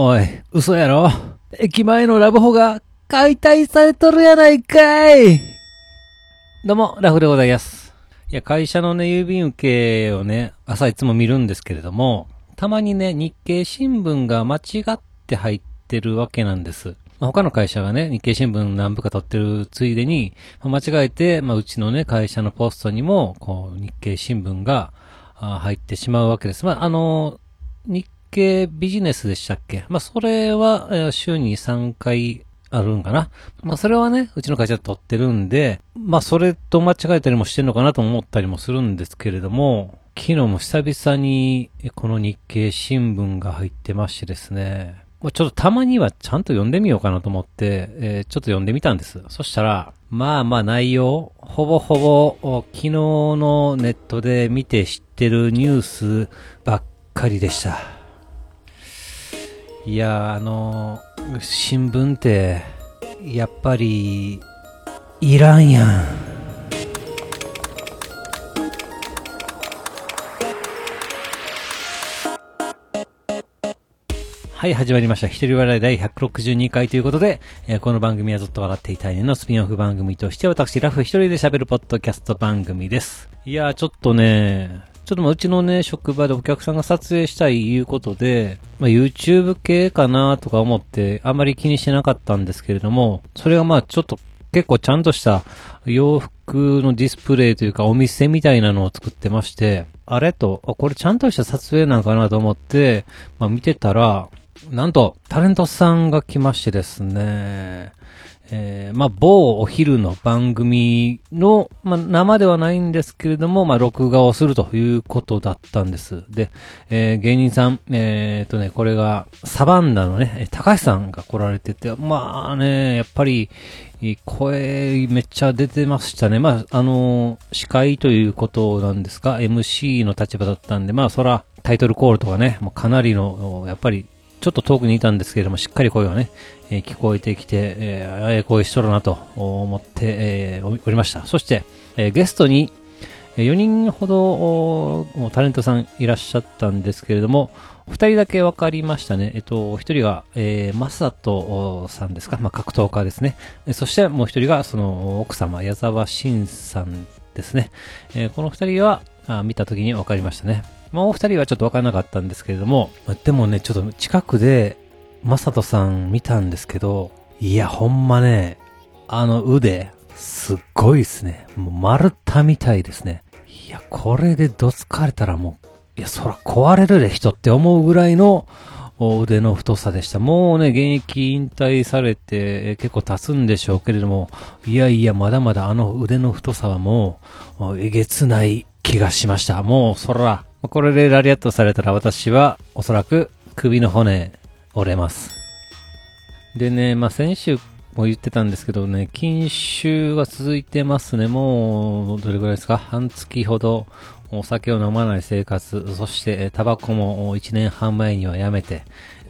おい、嘘やろ？駅前のラブホが解体されとるやないかいどうも、ラフでございます。いや、会社のね、郵便受けをね、朝いつも見るんですけれども、たまにね、日経新聞が間違って入ってるわけなんです。まあ他の会社がね、日経新聞何部か取ってるついでに、まあ間違えて、まあ、うちのね、会社のポストにも、こう、日経新聞が、入ってしまうわけです。まあ、あの、日経ビジネスでしたっけ？まあ、それは、週に3回あるんかなまあ、それはね、うちの会社で取ってるんで、まあ、それと間違えたりもしてんのかなと思ったりもするんですけれども、昨日も久々に、この日経新聞が入ってましてですね、まあちょっとたまにはちゃんと読んでみようかなと思って、えーちょっと読んでみたんです。そしたら、まあまあ内容、ほぼほぼ、昨日のネットで見て知ってるニュースばっかりでした。いや、あの新聞って、やっぱり、いらんやん。はい、始まりました。一人笑い第162回ということで、えーこの番組はずっと笑っていたいねのスピンオフ番組として、私、ラフ一人で喋るポッドキャスト番組です。いやー、ちょっとね、ちょっとまあうちのね、職場でお客さんが撮影したいいうことで、まあ YouTube 系かなとか思って、あまり気にしてなかったんですけれども、それがまあちょっと結構ちゃんとした洋服のディスプレイというかお店みたいなのを作ってまして、あれと、これちゃんとした撮影なんかなと思って、まあ見てたら、なんと、タレントさんが来ましてですね、えー、まあ、某お昼の番組の、まあ、生ではないんですけれども、まあ、録画をするということだったんです。で、えー芸人さん、えー、とね、これが、サバンナのね、高橋さんが来られてて、まあね、やっぱり、声めっちゃ出てましたね。まあ、あの司会ということなんですか ?MC の立場だったんで、まあ、そら、タイトルコールとかね、もうかなりの、やっぱり、ちょっと遠くにいたんですけれども、しっかり声がね、えー聞こえてきて、えー、ええ声しとるなと思って、えーおりました。そして、えーゲストに、4人ほどタレントさんいらっしゃったんですけれども、2人だけ分かりましたね。えっと、1人が、えー、マサトさんですか、まあ、格闘家ですね。そしてもう1人が、その奥様、矢沢慎さんですね。えーこの2人は、あ見た時に分かりましたね。もう2人はちょっと分からなかったんですけれども、でもね、ちょっと近くで、マサトさん見たんですけど、いや、ほんまね、あの腕、すっごいですね。もう丸太みたいですね。いや、これでどつかれたらもう、いや、そら壊れるで人って思うぐらいの腕の太さでした。もうね、現役引退されて結構経つんでしょうけれども、いやいや、まだまだあの腕の太さは、もうえげつない気がしました。もう、そら、これでラリアットされたら私は、おそらく首の骨折れます。でね、まあ、先週も言ってたんですけどね、禁酒が続いてますね。もう、どれぐらいですか？半月ほどお酒を飲まない生活、そしてタバコも1年半前にはやめて、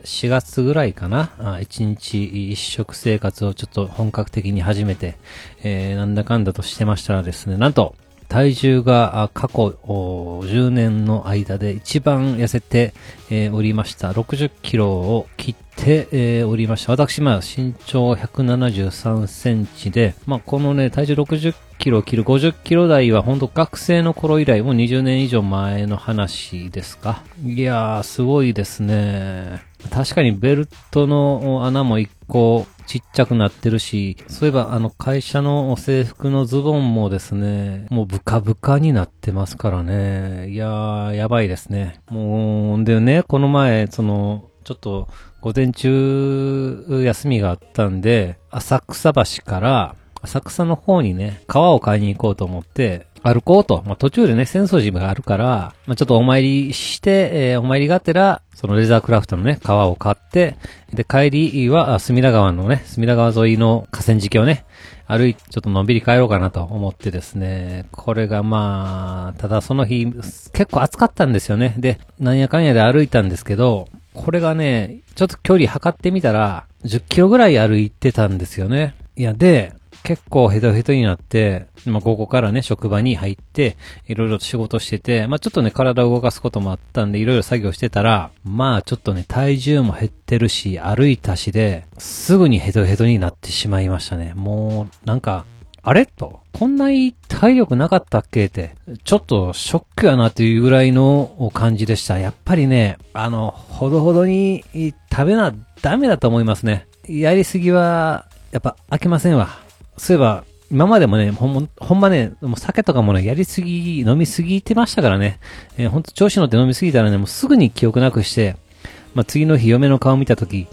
4月ぐらいかな？1日一食生活をちょっと本格的に始めて、えーなんだかんだとしてましたらですね、なんと、体重が過去10年の間で一番痩せて、えーおりました。60キロを切って、えーおりました。私、まあ、身長173センチで、まあ、このね、体重60キロを切る50キロ台は本当学生の頃以来、もう20年以上前の話ですか。いやー、すごいですね。確かにベルトの穴も一個ちっちゃくなってるし、そういえばあの会社の制服のズボンもですね、もうブカブカになってますからね。いやー、やばいですね。もう、んでね、この前、その、ちょっと午前中休みがあったんで、浅草橋から浅草の方にね、川を買いに行こうと思って、歩こうと。まあ、途中でね、浅草寺があるから、まあ、ちょっとお参りして、えーお参りがてら、そのレザークラフトのね、川を買って、で、帰りは、隅田川のね、隅田川沿いの河川敷をね、歩いて、ちょっとのんびり帰ろうかなと思ってですね、これがまあ、ただその日、結構暑かったんですよね。で、なんやかんやで歩いたんですけど、これがね、ちょっと距離測ってみたら、10キロぐらい歩いてたんですよね。いや、で、結構ヘトヘトになって、まあ、午後からね、職場に入って、いろいろと仕事してて、まあ、ちょっとね、体を動かすこともあったんで、いろいろ作業してたら、まあ、ちょっとね、体重も減ってるし、歩いたしで、すぐにヘトヘトになってしまいましたね。もう、なんか、あれと、こんなに体力なかったっけ？って、ちょっとショックやなというぐらいの感じでした。やっぱりね、あの、ほどほどに食べなダメだと思いますね。やりすぎは、やっぱ飽きませんわ。そういえば、今までもね、ほんま、ほんまね、もう酒とかもね、やりすぎ、飲みすぎてましたからね。えーほんと調子乗って飲みすぎたらね、もうすぐに記憶なくして、まあ、次の日嫁の顔見たとき、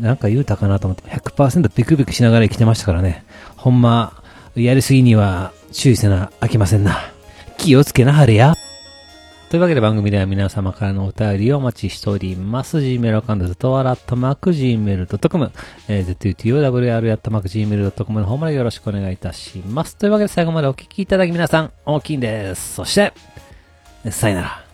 なんか言うたかなと思って、100%ビクビクしながら生きてましたからね。ほんま、やりすぎには注意せな飽きませんな。気をつけなはれや。というわけで番組では皆様からのお便りをお待ちしております。gmail アカウント、とわらっとマーク gmail.com、えー、zutowr アットマーク gmail.com の方までよろしくお願いいたします。というわけで最後までお聞きいただき皆さん、大きいんです。そして、さよなら。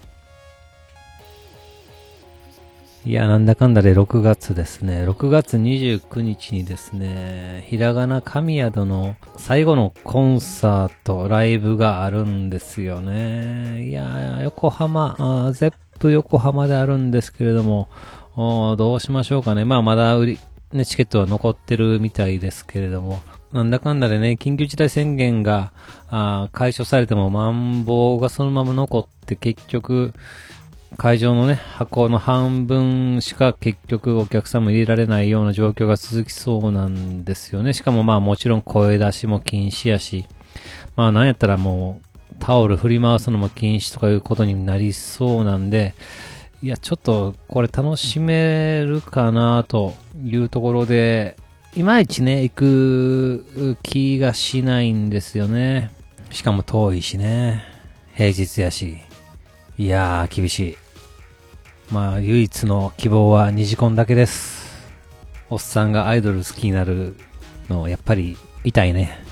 いや、なんだかんだで6月ですね。6月29日にですね、ひらがな神宿の最後のコンサート、ライブがあるんですよね。いや、横浜、ゼップ横浜であるんですけれども、どうしましょうかね。まあ、まだ売り、ね、チケットは残ってるみたいですけれども、なんだかんだでね、緊急事態宣言が解消されても、マンボウがそのまま残って結局、会場のね、箱の半分しか結局お客さんも入れられないような状況が続きそうなんですよね。しかもまあもちろん声出しも禁止やし、まあなんやったらもうタオル振り回すのも禁止とかいうことになりそうなんで、いやちょっとこれ楽しめるかなというところで、いまいちね、行く気がしないんですよね。しかも遠いしね。平日やし。いやー、厳しい。まあ、唯一の希望は二次コンだけです。おっさんがアイドル好きになるの、やっぱり痛いね。